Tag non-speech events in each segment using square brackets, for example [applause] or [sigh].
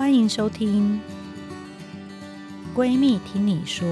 欢迎收听《闺蜜听你说》。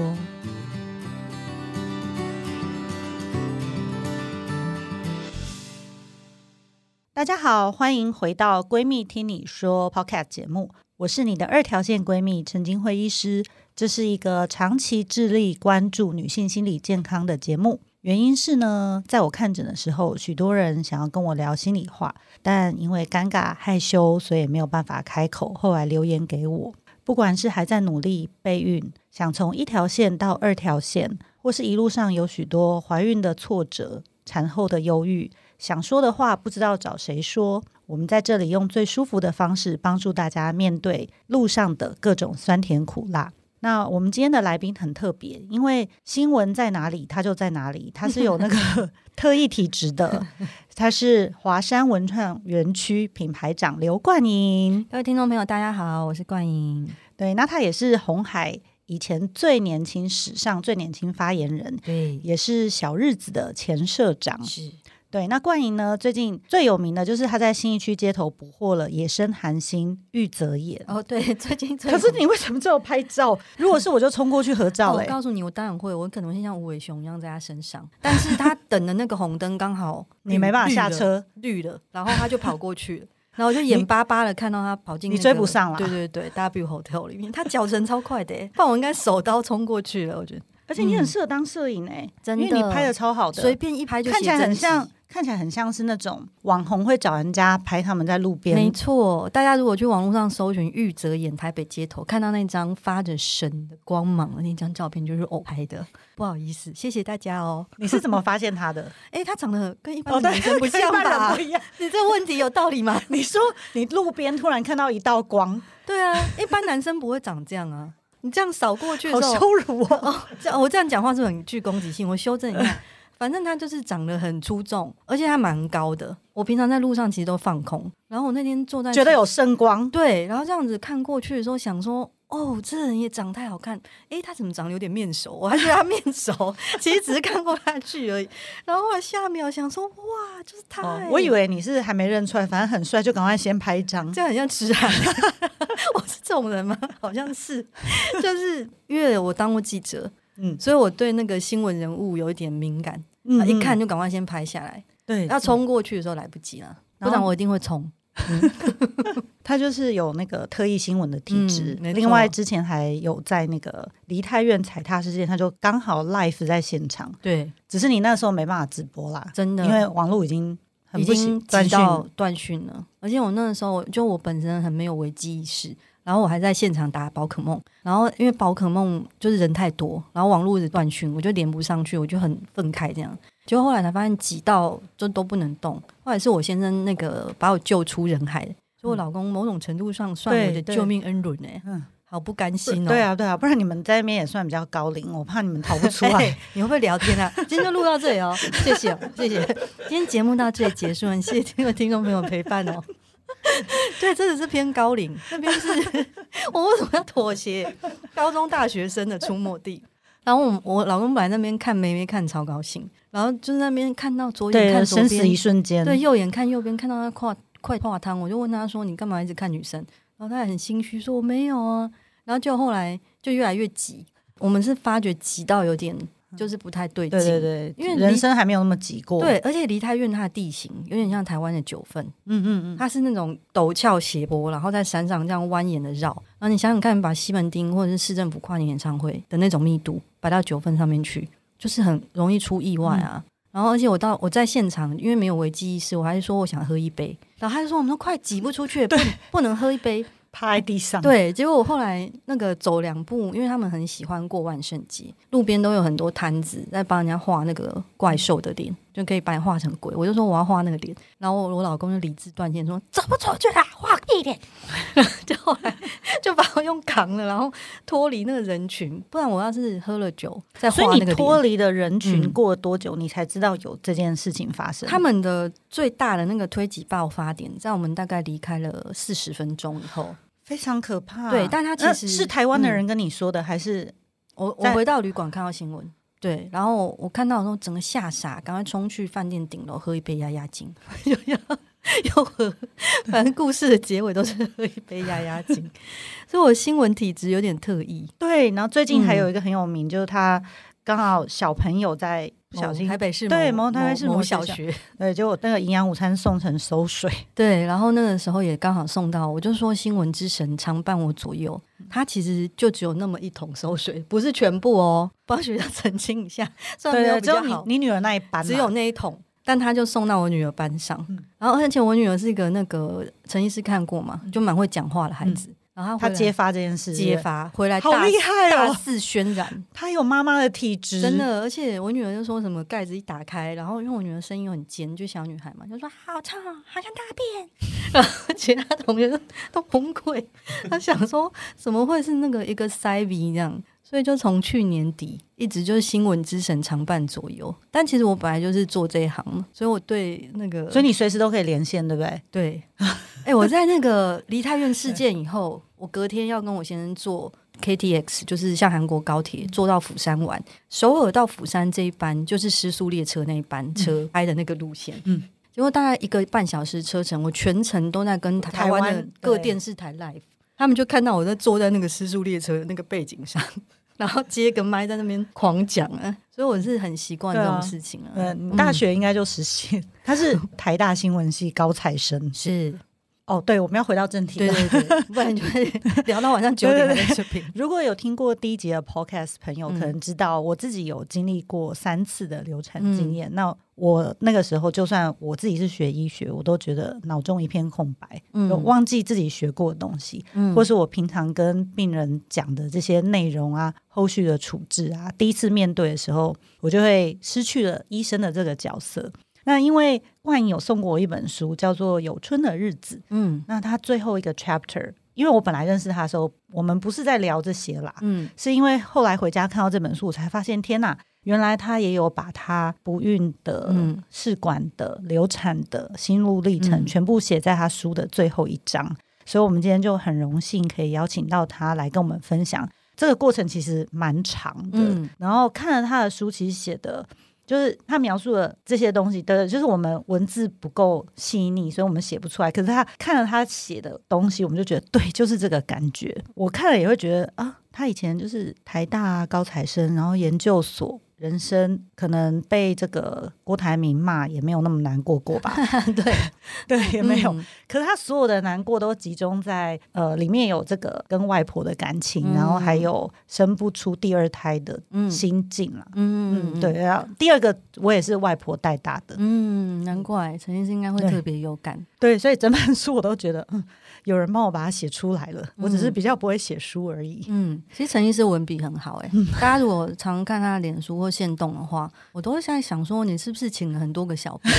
大家好，欢迎回到《闺蜜听你说》Podcast 节目，我是你的二条线闺蜜陈菁徽医师。这是一个长期致力关注女性心理健康的节目。原因是呢，在我看诊的时候，许多人想要跟我聊心里话，但因为尴尬害羞，所以没有办法开口。后来留言给我，不管是还在努力备孕，想从一条线到二条线，或是一路上有许多怀孕的挫折、产后的忧郁，想说的话不知道找谁说，我们在这里用最舒服的方式帮助大家面对路上的各种酸甜苦辣。那我们今天的来宾很特别，因为新闻在哪里，他就在哪里。他是有那个 [laughs] 特异体质的，[laughs] 他是华山文创园区品牌长刘冠莹。各位听众朋友，大家好，我是冠莹。对，那他也是红海以前最年轻、史上最年轻发言人，对，也是小日子的前社长。是。对，那冠莹呢？最近最有名的就是他在新义区街头捕获了野生韩星玉泽演。哦，对，最近最。可是你为什么只有拍照？如果是我就冲过去合照，欸。我告诉你，我当然会，我可能会像无尾熊一样在他身上。但是他等的那个红灯刚好 [laughs] 你没办法下车，绿了，然后他就跑过去了，然后我就眼巴巴的看到他跑进，那个。你追不上了。对对对，W Hotel 里面，他脚程超快的，不然我应该手刀冲过去了。我觉得，而且你很适合当摄影哎，真的，因为你拍的超好的，随便一拍就看起来很像。看起来很像是那种网红会找人家拍他们在路边。没错，大家如果去网络上搜寻玉泽演台北街头，看到那张发着神的光芒的那张照片，就是我拍的。不好意思，谢谢大家哦。你是怎么发现他的？[laughs] 哎、欸，他长得跟一般男生不像吧？哦、不一样。你这个问题有道理吗？[laughs] 你说你路边突然看到一道光，对啊，一般男生不会长这样啊。你这样扫过去的时候，好羞辱我。[laughs] 哦，这我这样讲话是很具攻击性，我修正一下。[laughs] 反正他就是长得很出众，而且他蛮高的。我平常在路上其实都放空，然后我那天坐在觉得有圣光，对，然后这样子看过去的时候，想说哦，这人也长太好看，诶，他怎么长得有点面熟？我还觉得他面熟，其实只是看过他剧而已。然后我下一秒想说，哇，就是他！我以为你是还没认出来，反正很帅，就赶快先拍一张，这样很像痴汉。[laughs] 我是这种人吗？好像是，就是因为我当过记者，嗯，所以我对那个新闻人物有一点敏感。嗯，一看就赶快先拍下来。对，要冲过去的时候来不及了，不然我一定会冲。嗯、[laughs] 他就是有那个特异新闻的体质、嗯。另外，之前还有在那个梨泰院踩踏事件，他就刚好 live 在现场。对，只是你那时候没办法直播啦，真的，因为网络已经很不行，断讯断讯了。而且我那个时候，就我本身很没有危机意识。然后我还在现场打宝可梦，然后因为宝可梦就是人太多，然后网络一直断讯，我就连不上去，我就很愤慨这样。结果后来才发现挤到就都不能动，后来是我先生那个把我救出人海，所以我老公某种程度上算我的救命恩人哎，嗯，好不甘心哦。对啊对啊，不然你们在那边也算比较高龄，我怕你们逃不出来。[laughs] 你会不会聊天啊？今天就录到这里哦，[laughs] 谢谢谢谢，今天节目到这里结束了，谢谢各位听众朋友陪伴哦。[laughs] 对，真的是偏高龄，那边是我为什么要妥协？高中大学生的出没地。然后我我老公本来那边看妹妹看超高兴，然后就在那边看到左眼看左边，生死一瞬间。对，右眼看右边，看到他跨快跨汤，我就问他说：“你干嘛一直看女生？”然后他也很心虚说：“我没有啊。”然后就后来就越来越急，我们是发觉急到有点。就是不太对劲，对对对，因为人生还没有那么急过。对，而且梨泰院它的地形有点像台湾的九份，嗯嗯嗯，它是那种陡峭斜坡，然后在山上这样蜿蜒的绕。然后你想想看，把西门町或者是市政府跨年演唱会的那种密度摆到九份上面去，就是很容易出意外啊。嗯、然后，而且我到我在现场，因为没有危机意识，我还是说我想喝一杯，然后他就说我们都快挤不出去，不不能喝一杯。趴在地上，对，结果我后来那个走两步，因为他们很喜欢过万圣节，路边都有很多摊子在帮人家画那个怪兽的脸，就可以把你画成鬼。我就说我要画那个脸，然后我，我老公就理智断线说走不出去啦，画屁脸。[laughs] 就后来就把我用扛了，然后脱离那个人群，不然我要是喝了酒再画那个脸。脱离的人群过了多久，你才知道有这件事情发生？他们的最大的那个推挤爆发点，在我们大概离开了四十分钟以后。非常可怕。对，但他其实是台湾的人跟你说的，嗯、还是我我回到旅馆看到新闻，对，然后我看到的时候整个吓傻，赶快冲去饭店顶楼喝一杯压压惊。又喝，反正故事的结尾都是喝一杯压压惊，[laughs] 所以我新闻体质有点特异。对，然后最近还有一个很有名，嗯、就是他刚好小朋友在不小心台北市对某台北市某小学，[laughs] 对，结果那个营养午餐送成馊水，[laughs] 对，然后那个时候也刚好送到，我就说新闻之神常伴我左右，他其实就只有那么一桶馊水，不是全部哦，[laughs] 帮学校澄清一下，虽然没有比较好，只有你，你女儿那一班，只有那一桶。但他就送到我女儿班上，嗯、然后而且我女儿是一个那个陈医师看过嘛，就蛮会讲话的孩子。嗯、然后他，揭发这件事，揭发回来好厉害哦，大肆渲染。[laughs] 他有妈妈的体质，真的。而且我女儿就说什么盖子一打开，然后因为我女儿声音又很尖，就小女孩嘛，就说好臭，好像大便。[laughs] 然后其他同学都都崩溃，[laughs] 他想说怎么会是那个一个塞鼻这样。所以就从去年底一直就是新闻之神常伴左右，但其实我本来就是做这一行嘛，所以我对那个，所以你随时都可以连线，对不对？对。[laughs] 哎、欸，我在那个梨泰院事件以后，我隔天要跟我先生坐 KTX，就是像韩国高铁坐到釜山玩，首尔到釜山这一班就是失速列车那一班车开的那个路线，嗯，结果大概一个半小时车程，我全程都在跟台湾的各电视台 live，他们就看到我在坐在那个失速列车的那个背景上。然后接个麦在那边狂讲啊，所以我是很习惯这种事情啊。嗯，大学应该就实习，[laughs] 他是台大新闻系高材生。是哦，对，我们要回到正题。对对对，不然就会 [laughs] 聊到晚上九点还在这边。如果有听过第一集的 Podcast 朋友，可能知道我自己有经历过三次的流产经验。那我那个时候，就算我自己是学医学，我都觉得脑中一片空白，嗯，忘记自己学过的东西，嗯，或是我平常跟病人讲的这些内容啊，后续的处置啊，第一次面对的时候，我就会失去了医生的这个角色。那因为万影有送过我一本书，叫做《有春的日子》，嗯，那他最后一个 chapter，因为我本来认识他的时候，我们不是在聊这些啦，嗯，是因为后来回家看到这本书，我才发现，天哪！原来他也有把他不孕的、试管的、流产的心路历程全部写在他书的最后一章，所以我们今天就很荣幸可以邀请到他来跟我们分享。这个过程其实蛮长的，然后看了他的书，其实写的就是他描述的这些东西的，就是我们文字不够细腻，所以我们写不出来。可是他看了他写的东西，我们就觉得对，就是这个感觉。我看了也会觉得啊，他以前就是台大高材生，然后研究所。人生可能被这个郭台铭骂也没有那么难过过吧？[laughs] 对对，也没有。嗯、可是他所有的难过都集中在呃里面有这个跟外婆的感情，嗯、然后还有生不出第二胎的心境了。嗯嗯，对。然后第二个我也是外婆带大的。嗯，难怪陈先生应该会特别有感对。对，所以整本书我都觉得，嗯，有人帮我把它写出来了。我只是比较不会写书而已。嗯，其实陈医师文笔很好哎、欸。大家如果常看他的脸书或线动的话，我都会现在想说，你是不是请了很多个小编？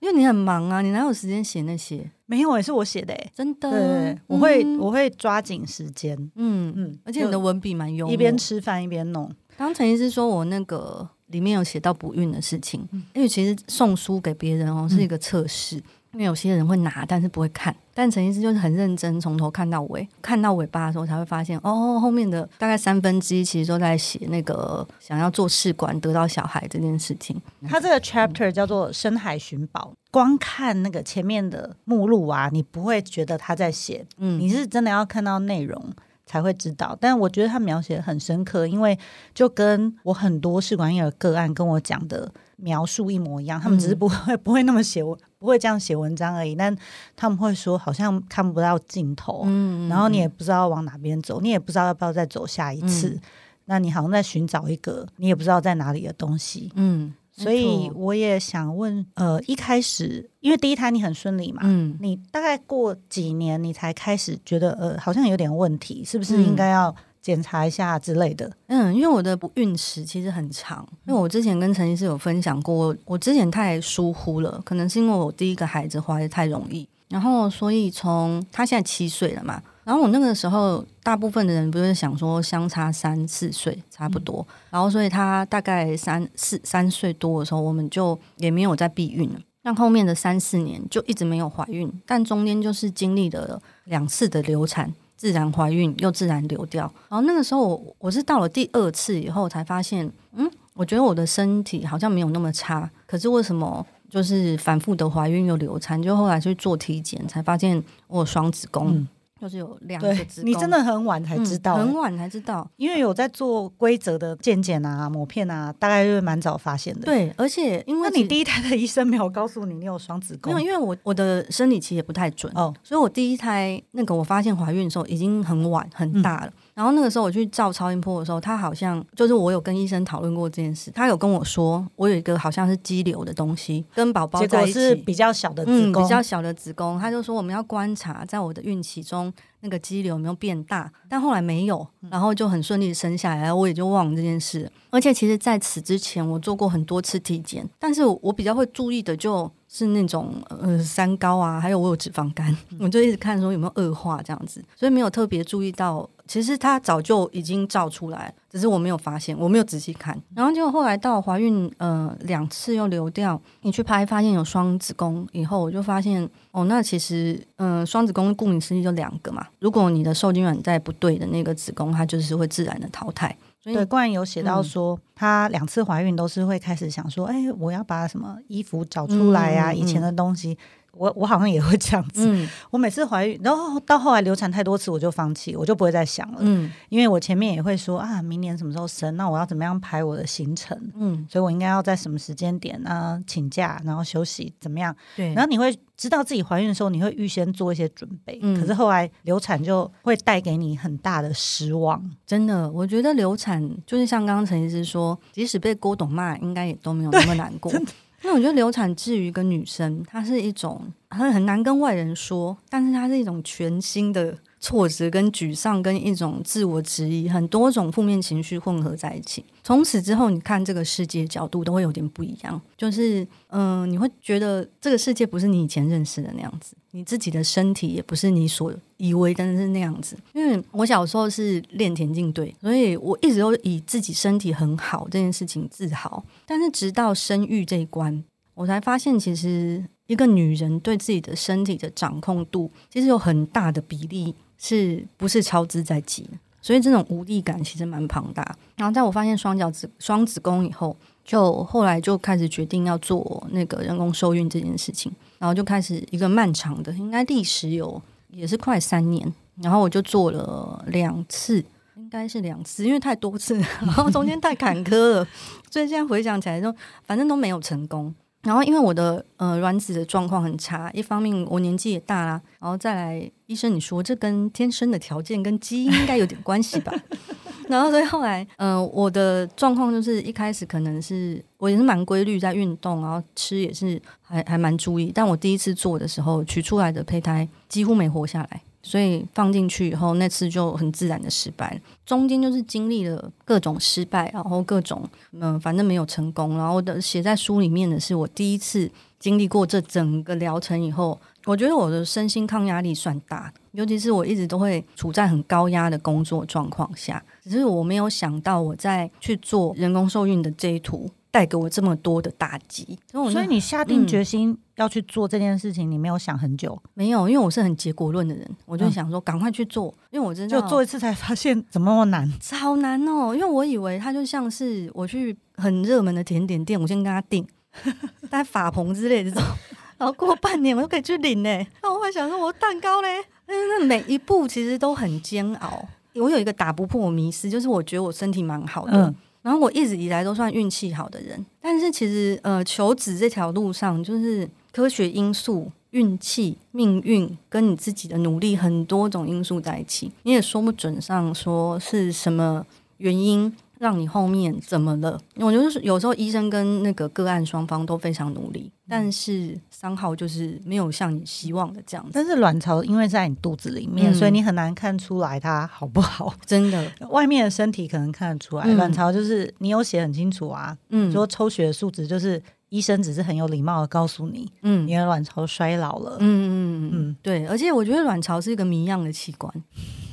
因为你很忙啊，你哪有时间写那些？没有，也是我写的哎，真的。对，我会、嗯、我会抓紧时间，嗯嗯，而且你的文笔蛮幽默，一边吃饭一边弄。刚陈医师说我那个里面有写到不孕的事情，嗯、因为其实送书给别人哦是一个测试。嗯因为有些人会拿，但是不会看。但陈医师就是很认真，从头看到尾，看到尾巴的时候才会发现，哦，后面的大概三分之一其实都在写那个想要做试管得到小孩这件事情。他这个 chapter 叫做《深海寻宝》，光看那个前面的目录啊，你不会觉得他在写，嗯，你是真的要看到内容才会知道。但我觉得他描写很深刻，因为就跟我很多试管婴儿个案跟我讲的。描述一模一样，他们只是不会、嗯、[laughs] 不会那么写，不会这样写文章而已。但他们会说，好像看不到尽头，嗯、然后你也不知道往哪边走，你也不知道要不要再走下一次。嗯、那你好像在寻找一个你也不知道在哪里的东西。嗯，所以我也想问，呃，一开始因为第一胎你很顺利嘛，嗯，你大概过几年你才开始觉得，呃，好像有点问题，是不是应该要？检查一下之类的，嗯，因为我的不孕史其实很长，因为我之前跟陈医师有分享过，我之前太疏忽了，可能是因为我第一个孩子怀的太容易，然后所以从他现在七岁了嘛，然后我那个时候大部分的人不是想说相差三四岁差不多，嗯、然后所以他大概三四三岁多的时候，我们就也没有再避孕了，那后面的三四年就一直没有怀孕，但中间就是经历了两次的流产。自然怀孕又自然流掉，然后那个时候我我是到了第二次以后才发现，嗯，我觉得我的身体好像没有那么差，可是为什么就是反复的怀孕又流产，就后来去做体检，才发现我有双子宫。嗯就是有两个子宫，你真的很晚才知道，嗯，很晚才知道，因为有在做规则的健检啊、抹片啊，大概就是蛮早发现的。对，而且因为你第一胎的医生没有告诉你你有双子宫，因为因为我我的生理期也不太准哦，所以我第一胎那个我发现怀孕的时候已经很晚很大了。嗯然后那个时候我去照超音波的时候，他好像就是我有跟医生讨论过这件事，他有跟我说我有一个好像是肌瘤的东西跟宝宝在一起，是比较小的子宫，嗯，比较小的子宫，他就说我们要观察在我的孕期中那个肌瘤有没有变大，但后来没有，然后就很顺利生下来，我也就忘了这件事。而且其实在此之前我做过很多次体检，但是我比较会注意的就是那种呃三高啊，还有我有脂肪肝，[laughs] 我就一直看说有没有恶化这样子，所以没有特别注意到。其实它早就已经照出来，只是我没有发现，我没有仔细看。然后结果后来到怀孕，呃，两次又流掉，你去拍发现有双子宫以后，我就发现哦，那其实，嗯、呃，双子宫顾名思义就两个嘛。如果你的受精卵在不对的那个子宫，它就是会自然的淘汰。所以对，冠有写到说，她、嗯、两次怀孕都是会开始想说，哎，我要把什么衣服找出来呀、啊，嗯、以前的东西。我我好像也会这样子，嗯、我每次怀孕，然后到后来流产太多次，我就放弃，我就不会再想了。嗯，因为我前面也会说啊，明年什么时候生，那我要怎么样排我的行程？嗯，所以我应该要在什么时间点啊请假，然后休息怎么样？对，然后你会知道自己怀孕的时候，你会预先做一些准备。嗯，可是后来流产就会带给你很大的失望。真的，我觉得流产就是像刚刚陈医师说，即使被郭董骂，应该也都没有那么难过。[laughs] 因那我觉得流产至于跟女生，她是一种很很难跟外人说，但是它是一种全新的挫折跟沮丧，跟一种自我质疑，很多种负面情绪混合在一起。从此之后，你看这个世界角度都会有点不一样。就是，嗯、你会觉得这个世界不是你以前认识的那样子，你自己的身体也不是你所以为的是那样子。因为我小时候是练田径队，所以我一直都以自己身体很好这件事情自豪。但是直到生育这一关，我才发现，其实一个女人对自己的身体的掌控度，其实有很大的比例。是不是超支在即？所以这种无力感其实蛮庞大。然后在我发现双角子双子宫以后，就后来就开始决定要做那个人工受孕这件事情。然后就开始一个漫长的，应该历时有也是快三年。然后我就做了两次，应该是两次，因为太多次，[laughs] 然后中间太坎坷了，所以现在回想起来就反正都没有成功。然后因为我的呃卵子的状况很差，一方面我年纪也大啦，然后再来医生你说这跟天生的条件跟基因应该有点关系吧？[laughs] 然后所以后来嗯、呃、我的状况就是一开始可能是我也是蛮规律在运动，然后吃也是还还蛮注意，但我第一次做的时候取出来的胚胎几乎没活下来。所以放进去以后，那次就很自然的失败。中间就是经历了各种失败，然后各种嗯，反正没有成功。然后的写在书里面的是我第一次经历过这整个疗程以后，我觉得我的身心抗压力算大，尤其是我一直都会处在很高压的工作状况下。只是我没有想到我在去做人工受孕的这一途。带给我这么多的打击，所以你下定决心要去做这件事情，嗯、你没有想很久？没有，因为我是很结果论的人，我就想说赶快去做，嗯、因为我真的就做一次才发现怎么那么难，超难哦！因为我以为它就像是我去很热门的甜点店，我先跟他订，[laughs] 带法鹏之类的这种，[laughs] 然后过半年我就可以去领呢。那我会想说，我蛋糕嘞，那每一步其实都很煎熬。我有一个打不破我迷思，就是我觉得我身体蛮好的。嗯然后我一直以来都算运气好的人，但是其实呃，求职这条路上就是科学因素、运气、命运跟你自己的努力很多种因素在一起，你也说不准上说是什么原因。让你后面怎么了？我觉得有时候医生跟那个个案双方都非常努力，但是三号就是没有像你希望的这样子。但是卵巢因为在你肚子里面，嗯、所以你很难看出来它好不好。真的，[laughs] 外面的身体可能看得出来，嗯、卵巢就是你有写很清楚啊。嗯，说抽血的数值就是。医生只是很有礼貌的告诉你，嗯，你的卵巢衰老了，嗯嗯嗯嗯，对，而且我觉得卵巢是一个谜样的器官，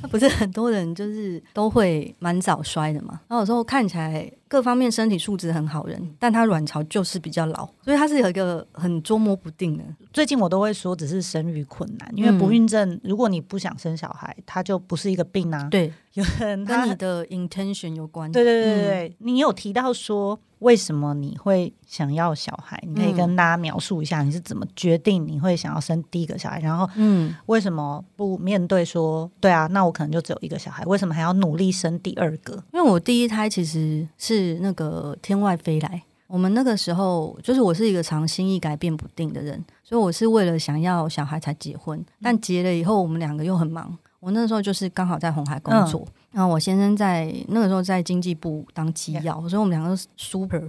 它不是 [laughs] 很多人就是都会蛮早衰的嘛，然后有时候看起来各方面身体素质很好人，但他卵巢就是比较老，所以他是有一个很捉摸不定的。最近我都会说，只是生育困难，因为不孕症，如果你不想生小孩，它就不是一个病啊。对，有人跟你的 intention 有关。对对对对对，嗯、你有提到说。为什么你会想要小孩？你可以跟大家描述一下你是怎么决定你会想要生第一个小孩，然后嗯，为什么不面对说，对啊，那我可能就只有一个小孩，为什么还要努力生第二个？因为我第一胎其实是那个天外飞来，我们那个时候就是我是一个常心意改变不定的人，所以我是为了想要小孩才结婚，但结了以后我们两个又很忙，我那时候就是刚好在红海工作。嗯然后我先生在那个时候在经济部当机要.所以我们两个 super，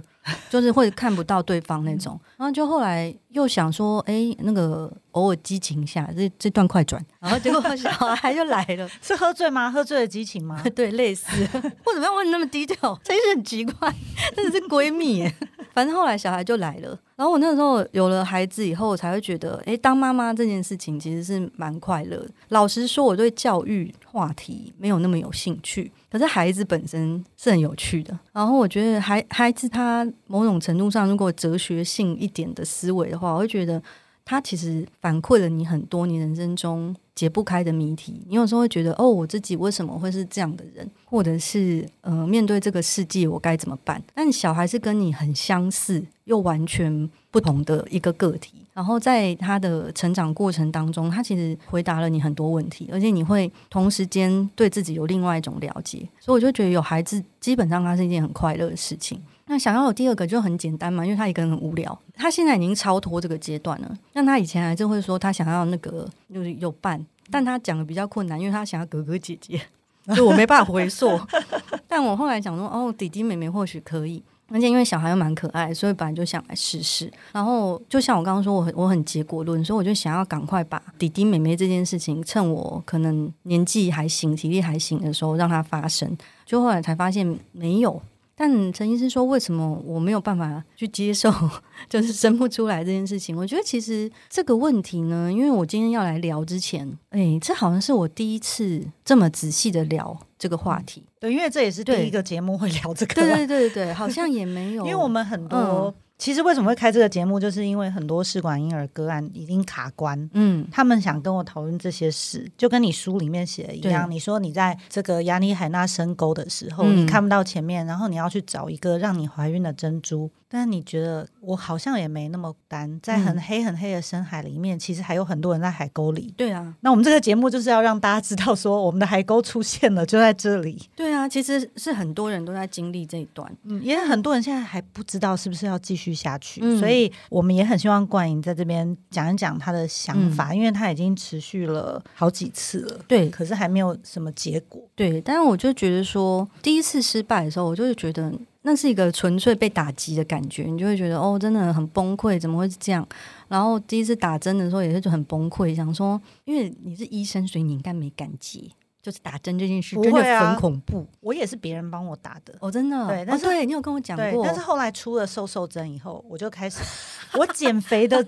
就是会看不到对方那种。然后就后来又想说，哎，那个偶尔激情一下，这这段快转。[laughs] 然后结果小孩就来了，[laughs] 是喝醉吗？喝醉的激情吗？[laughs] 对，类似。为什么要问那么低调？真是很奇怪，真的是闺蜜耶。反正后来小孩就来了。然后我那个时候有了孩子以后，我才会觉得，哎，当妈妈这件事情其实是蛮快乐。老实说，我对教育话题没有那么有兴趣，可是孩子本身是很有趣的。然后我觉得孩孩子他某种程度上，如果哲学性一点的思维话，我会觉得他其实反馈了你很多你人生中解不开的谜题。你有时候会觉得，哦，我自己为什么会是这样的人？或者是呃，面对这个世界，我该怎么办？但小孩是跟你很相似。又完全不同的一个个体，然后在他的成长过程当中，他其实回答了你很多问题，而且你会同时间对自己有另外一种了解，所以我就觉得有孩子基本上他是一件很快乐的事情。那想要有第二个就很简单嘛，因为他一个人很无聊，他现在已经超脱这个阶段了。但他以前还是会说他想要那个就是有伴，但他讲的比较困难，因为他想要哥哥姐姐，所以我没办法回溯。[laughs] 但我后来想说，哦，弟弟妹妹或许可以。而且因为小孩又蛮可爱，所以本来就想来试试。然后就像我刚刚说，我很我很结果论，所以我就想要赶快把弟弟妹妹这件事情，趁我可能年纪还行、体力还行的时候让它发生。就后来才发现没有。但陈医生说，为什么我没有办法去接受，[laughs] 就是生不出来这件事情？我觉得其实这个问题呢，因为我今天要来聊之前，哎，这好像是我第一次这么仔细的聊这个话题。对，因为这也是第一个节目会聊这个。对对对对，好像也没 [laughs] 有，因为我们很多。嗯其实为什么会开这个节目，就是因为很多试管婴儿个案已经卡关，嗯，他们想跟我讨论这些事，就跟你书里面写的一样。你说你在这个亚尼海纳深沟的时候，嗯、你看不到前面，然后你要去找一个让你怀孕的珍珠。但你觉得我好像也没那么单，在很黑很黑的深海里面，嗯、其实还有很多人在海沟里。对啊，那我们这个节目就是要让大家知道，说我们的海沟出现了，就在这里。对啊，其实是很多人都在经历这一段，嗯，也很多人现在还不知道是不是要继续下去，嗯、所以我们也很希望冠莹在这边讲一讲他的想法，嗯、因为他已经持续了好几次了，对，可是还没有什么结果。对，但是我就觉得说，第一次失败的时候，我就是觉得。那是一个纯粹被打击的感觉，你就会觉得哦，真的很崩溃，怎么会是这样？然后第一次打针的时候也是就很崩溃，想说，因为你是医生，所以你应该没感觉，就是打针这件事真的很恐怖。我也是别人帮我打的，哦，真的，对，但是、哦、对你有跟我讲过，但是后来出了瘦瘦针以后，我就开始，[laughs] 我减肥的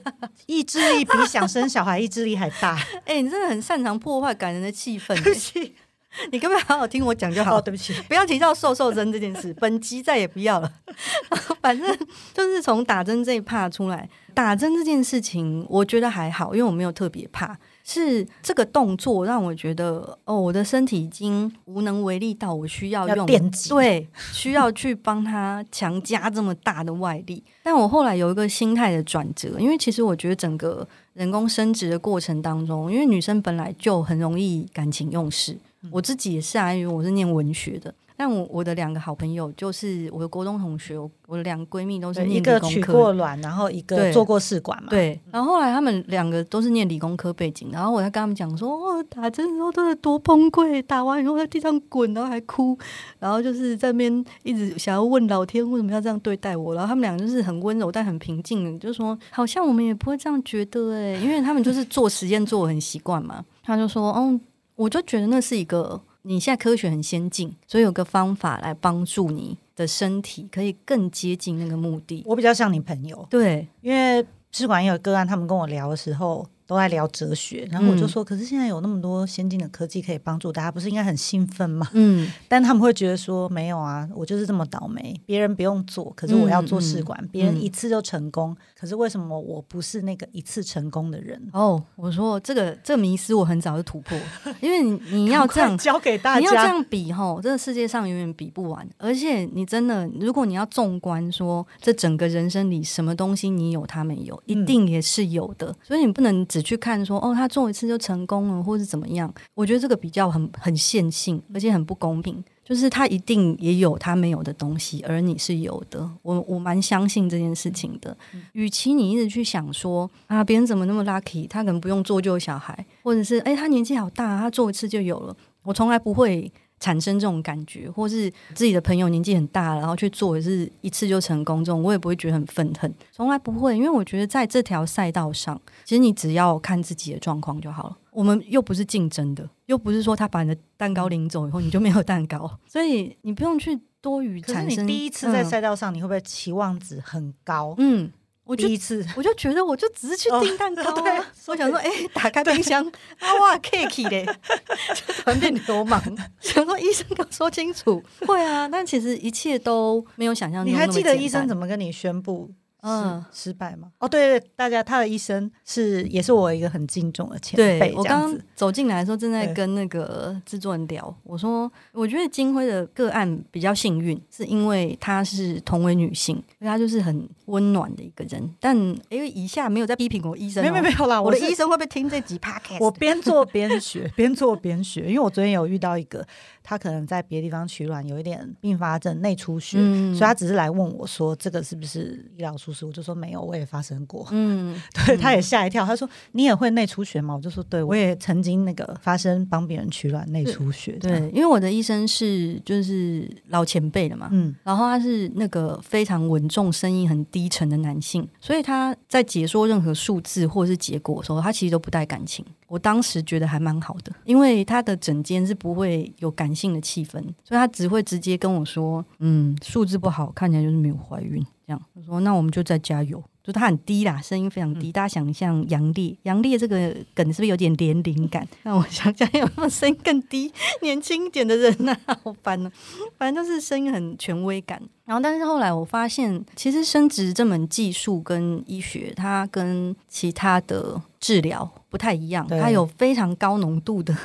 意志力比想生小孩意志力还大。[laughs] 哎、欸，你真的很擅长破坏感人的气氛。[laughs] [laughs] 你可不可以好好听我讲就好？哦，对不起，[laughs] 不要提到瘦瘦针这件事，[laughs] 本集再也不要了。反正就是从打针这一趴出来，打针这件事情，我觉得还好，因为我没有特别怕。是这个动作让我觉得，哦，我的身体已经无能为力到我需要用电击，对，需要去帮他强加这么大的外力。但我后来有一个心态的转折，因为其实我觉得整个人工生殖的过程当中，因为女生本来就很容易感情用事。我自己也是啊，因为我是念文学的。但我我的两个好朋友，就是我的国中同学，我的两个闺蜜都是念理工科，一个取过卵，然后一个做过试管嘛。对，然后后来他们两个都是念理工科背景，然后我在跟他们讲说，哦，打针的时候都是多崩溃，打完以后在地上滚，然后还哭，然后就是在那边一直想要问老天为什么要这样对待我，然后他们两个就是很温柔但很平静，就说好像我们也不会这样觉得哎，因为他们就是做实验做得很习惯嘛。他就说，嗯。我就觉得那是一个，你现在科学很先进，所以有个方法来帮助你的身体可以更接近那个目的。我比较像你朋友，对，因为试管婴儿个案，他们跟我聊的时候，都在聊哲学，然后我就说，嗯、可是现在有那么多先进的科技可以帮助大家，不是应该很兴奋吗？嗯，[laughs] 但他们会觉得说没有啊，我就是这么倒霉，别人不用做，可是我要做试管，嗯嗯、别人一次就成功，可是为什么我不是那个一次成功的人？哦，我说这个这个迷思我很早就突破，因为你 [laughs] 你要这样教给大家，你要这样比吼，这个世界上永远比不完，而且你真的，如果你要纵观说这整个人生里什么东西你有他没有，一定也是有的，嗯、所以你不能只去看说哦，他做一次就成功了，或是怎么样？我觉得这个比较很很线性，而且很不公平。就是他一定也有他没有的东西，而你是有的。我我蛮相信这件事情的。与、嗯、其你一直去想说啊，别人怎么那么 lucky，他可能不用做就有小孩，或者是哎，他年纪好大，他做一次就有了。我从来不会产生这种感觉，或是自己的朋友年纪很大，然后去做也是一次就成功，这种我也不会觉得很愤恨，从来不会，因为我觉得在这条赛道上，其实你只要看自己的状况就好了。我们又不是竞争的，又不是说他把你的蛋糕领走以后你就没有蛋糕，[laughs] 所以你不用去多余产生。可是你第一次在赛道上，嗯、你会不会期望值很高？嗯。我就第一次，我就觉得，我就只是去订蛋糕啊！[laughs] 我想说，哎，打开冰箱，[laughs] 啊哇，cake 嘞，就突然变流氓。[laughs] 想说医生给我说清楚，会啊，但其实一切都没有想象中。你还记得医生怎么跟你宣布？嗯，失败吗？哦，对对，大家他的医生是也是我一个很敬重的前辈。对，我刚刚走进来的时候，正在跟那个制作人聊，我说我觉得金辉的个案比较幸运，是因为她是同为女性，所以她就是很温暖的一个人。但因为以下没有在批评我医生，没有没有啦，我的医生会不会听这集 podcast？[laughs] 我边做边学，[laughs] 边做边学，因为我昨天有遇到一个。他可能在别的地方取卵有一点并发症内出血，嗯、所以他只是来问我说：“这个是不是医疗疏失？”我就说：“没有，我也发生过。”嗯，[laughs] 对，他也吓一跳，他说：“你也会内出血吗？”我就说：“对，我也曾经那个发生帮别人取卵内出血。”对，因为我的医生是就是老前辈了嘛，嗯，然后他是那个非常稳重、声音很低低沉的男性，所以他在解说任何数字或是结果的时候，他其实都不带感情。我当时觉得还蛮好的，因为他的整间是不会有感性的气氛，所以他只会直接跟我说：“嗯，数字不好，看起来就是没有怀孕。”这样我说：“那我们就再加油。”就他很低啦，声音非常低。嗯、大家想象杨丽，杨丽这个梗是不是有点年龄感？[laughs] 让我想想有没有声音更低、年轻一点的人呢、啊？[laughs] 好烦呢、啊，反正就是声音很权威感。然后，但是后来我发现，其实生殖这门技术跟医学，它跟其他的治疗不太一样，它有非常高浓度的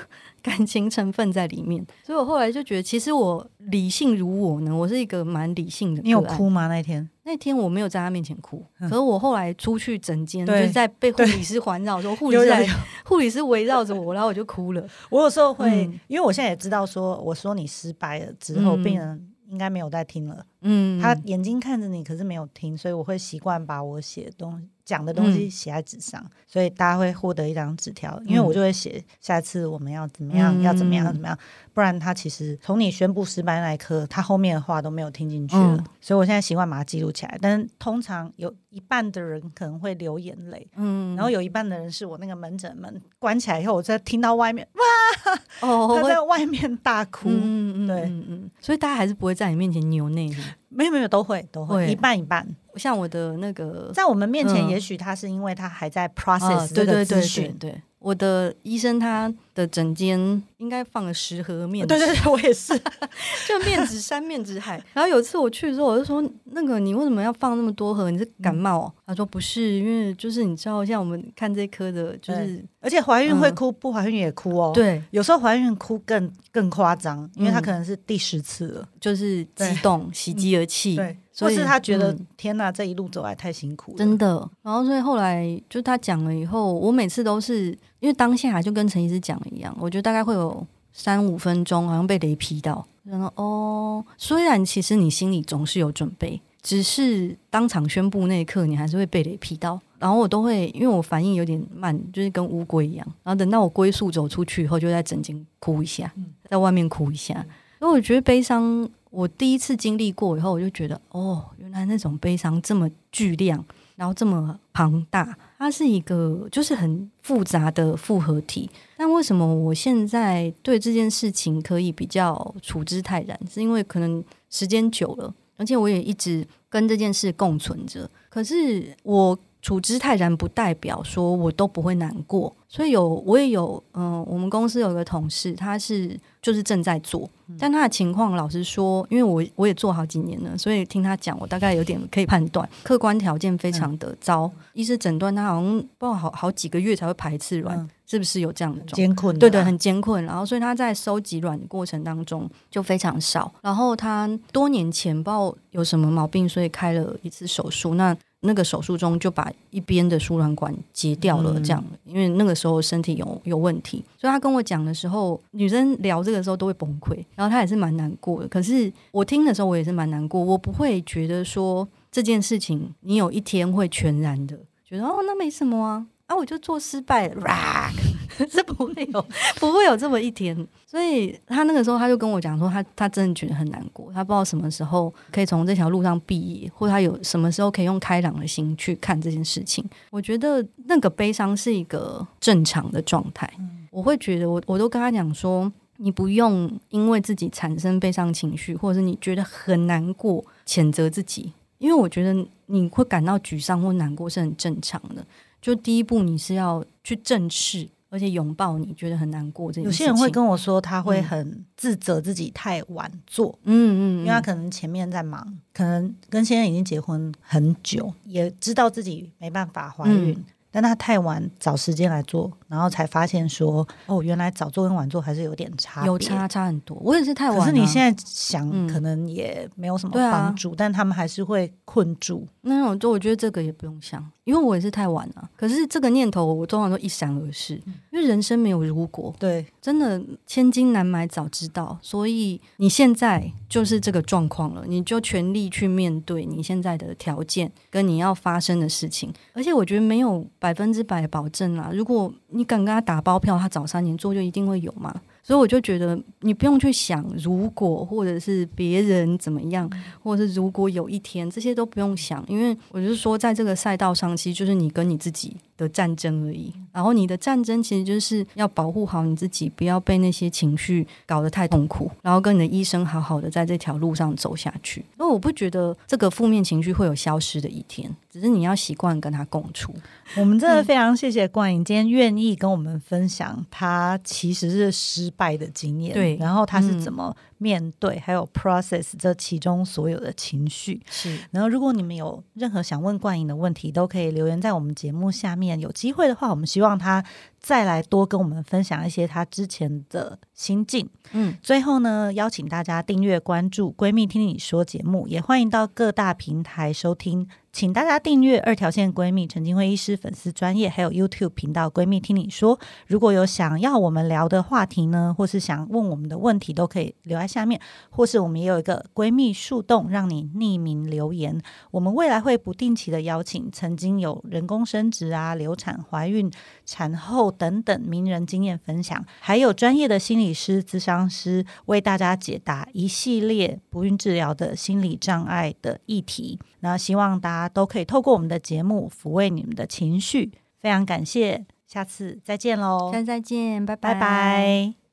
感情成分在里面。[laughs] 所以我后来就觉得，其实我理性如我呢，我是一个蛮理性的。你有哭吗？那天？那天我没有在他面前哭，可是我后来出去整间，就是在被护理师环绕，说护理师 [laughs] 护理师围绕着我，然后我就哭了。我有时候会，因为我现在也知道，说我说你失败了之后，病人应该没有在听了。嗯，他眼睛看着你，可是没有听，所以我会习惯把我写的东西。讲的东西写在纸上，嗯、所以大家会获得一张纸条，因为我就会写下一次我们要怎么样，嗯、要怎么样，怎么样，不然他其实从你宣布失败那一刻，他后面的话都没有听进去了。嗯、所以我现在习惯把它记录起来，但是通常有一半的人可能会流眼泪，嗯，然后有一半的人是我那个门诊门关起来以后，我在听到外面哇，哦，他在外面大哭，嗯对，嗯嗯，所以大家还是不会在你面前扭内的。没有没有，都会都会，一半一半。像我的那个，在我们面前，也许他是因为他还在 process 这个资讯。对，我的医生他的诊间应该放了十盒面纸。对对对，[laughs] 我也是，[laughs] 就面纸山面纸海。然后有一次我去的时候，我就说：“那个你为什么要放那么多盒？你是感冒哦？”他说：“不是，因为就是你知道，像我们看这科的，就是而且怀孕会哭，不怀孕也哭哦。对，有时候怀孕哭更更夸张，因为他可能是第十次了，就是激动、喜极而泣。对。”或是他觉得、嗯、天哪，这一路走来太辛苦了，真的。然后所以后来就他讲了以后，我每次都是因为当下就跟陈医师讲的一样，我觉得大概会有三五分钟，好像被雷劈到。然后哦，虽然其实你心里总是有准备，只是当场宣布那一刻，你还是会被雷劈到。然后我都会，因为我反应有点慢，就是跟乌龟一样。然后等到我龟速走出去以后，就在枕间哭一下，在外面哭一下。因为我觉得悲伤。我第一次经历过以后，我就觉得哦，原来那种悲伤这么巨量，然后这么庞大，它是一个就是很复杂的复合体。但为什么我现在对这件事情可以比较处之泰然？是因为可能时间久了，而且我也一直跟这件事共存着。可是我处之泰然，不代表说我都不会难过。所以有我也有，嗯、呃，我们公司有一个同事，他是就是正在做，但他的情况，老实说，因为我我也做好几年了，所以听他讲，我大概有点可以判断，客观条件非常的糟。嗯、医师诊断他好像不知道好好几个月才会排一次卵，嗯、是不是有这样的状况？艰困，对对，很艰困。然后所以他在收集卵的过程当中就非常少。然后他多年前不知道有什么毛病，所以开了一次手术。那那个手术中就把一边的输卵管截掉了，这样，嗯、因为那个时候身体有有问题，所以他跟我讲的时候，女生聊这个时候都会崩溃，然后他也是蛮难过的。可是我听的时候，我也是蛮难过，我不会觉得说这件事情你有一天会全然的觉得哦，那没什么啊。啊！我就做失败了，[laughs] [laughs] 是不会有不会有这么一天。所以他那个时候他就跟我讲说他，他他真的觉得很难过，他不知道什么时候可以从这条路上毕业，或他有什么时候可以用开朗的心去看这件事情。我觉得那个悲伤是一个正常的状态。我会觉得我我都跟他讲说，你不用因为自己产生悲伤情绪，或者是你觉得很难过，谴责自己，因为我觉得你会感到沮丧或难过是很正常的。就第一步，你是要去正视，而且拥抱你觉得很难过这。有些人会跟我说，他会很自责自己太晚做，嗯嗯，因为他可能前面在忙，可能跟先生已经结婚很久，也知道自己没办法怀孕。嗯但他太晚找时间来做，然后才发现说，哦，原来早做跟晚做还是有点差，有差差很多。我也是太晚，可是你现在想，可能也没有什么帮助，但他们还是会困住。那我就我觉得这个也不用想，因为我也是太晚了。可是这个念头我通常都一闪而逝，因为人生没有如果，对，真的千金难买早知道。所以你现在就是这个状况了，你就全力去面对你现在的条件跟你要发生的事情。而且我觉得没有。百分之百保证啦！如果你敢跟他打包票，他早三年做就一定会有嘛。所以我就觉得你不用去想如果或者是别人怎么样，或者是如果有一天这些都不用想，因为我就是说，在这个赛道上，其实就是你跟你自己的战争而已。然后你的战争其实就是要保护好你自己，不要被那些情绪搞得太痛苦，然后跟你的医生好好的在这条路上走下去。因为我不觉得这个负面情绪会有消失的一天，只是你要习惯跟他共处。我们真的非常谢谢冠颖今天愿意跟我们分享，他其实是失败的经验，对，然后他是怎么面对，嗯、还有 process 这其中所有的情绪。是，然后如果你们有任何想问冠颖的问题，都可以留言在我们节目下面。有机会的话，我们希望他再来多跟我们分享一些她之前的心境。嗯，最后呢，邀请大家订阅关注“闺蜜听你说”节目，也欢迎到各大平台收听。请大家订阅二条线闺蜜陈金辉医师粉丝专业，还有 YouTube 频道“闺蜜听你说”。如果有想要我们聊的话题呢，或是想问我们的问题，都可以留在下面，或是我们也有一个闺蜜树洞，让你匿名留言。我们未来会不定期的邀请曾经有人工生殖啊、流产、怀孕、产后等等名人经验分享，还有专业的心理师、咨商师为大家解答一系列不孕治疗的心理障碍的议题。那希望大家都可以透过我们的节目抚慰你们的情绪，非常感谢，下次再见喽！下次再见，拜拜。拜拜。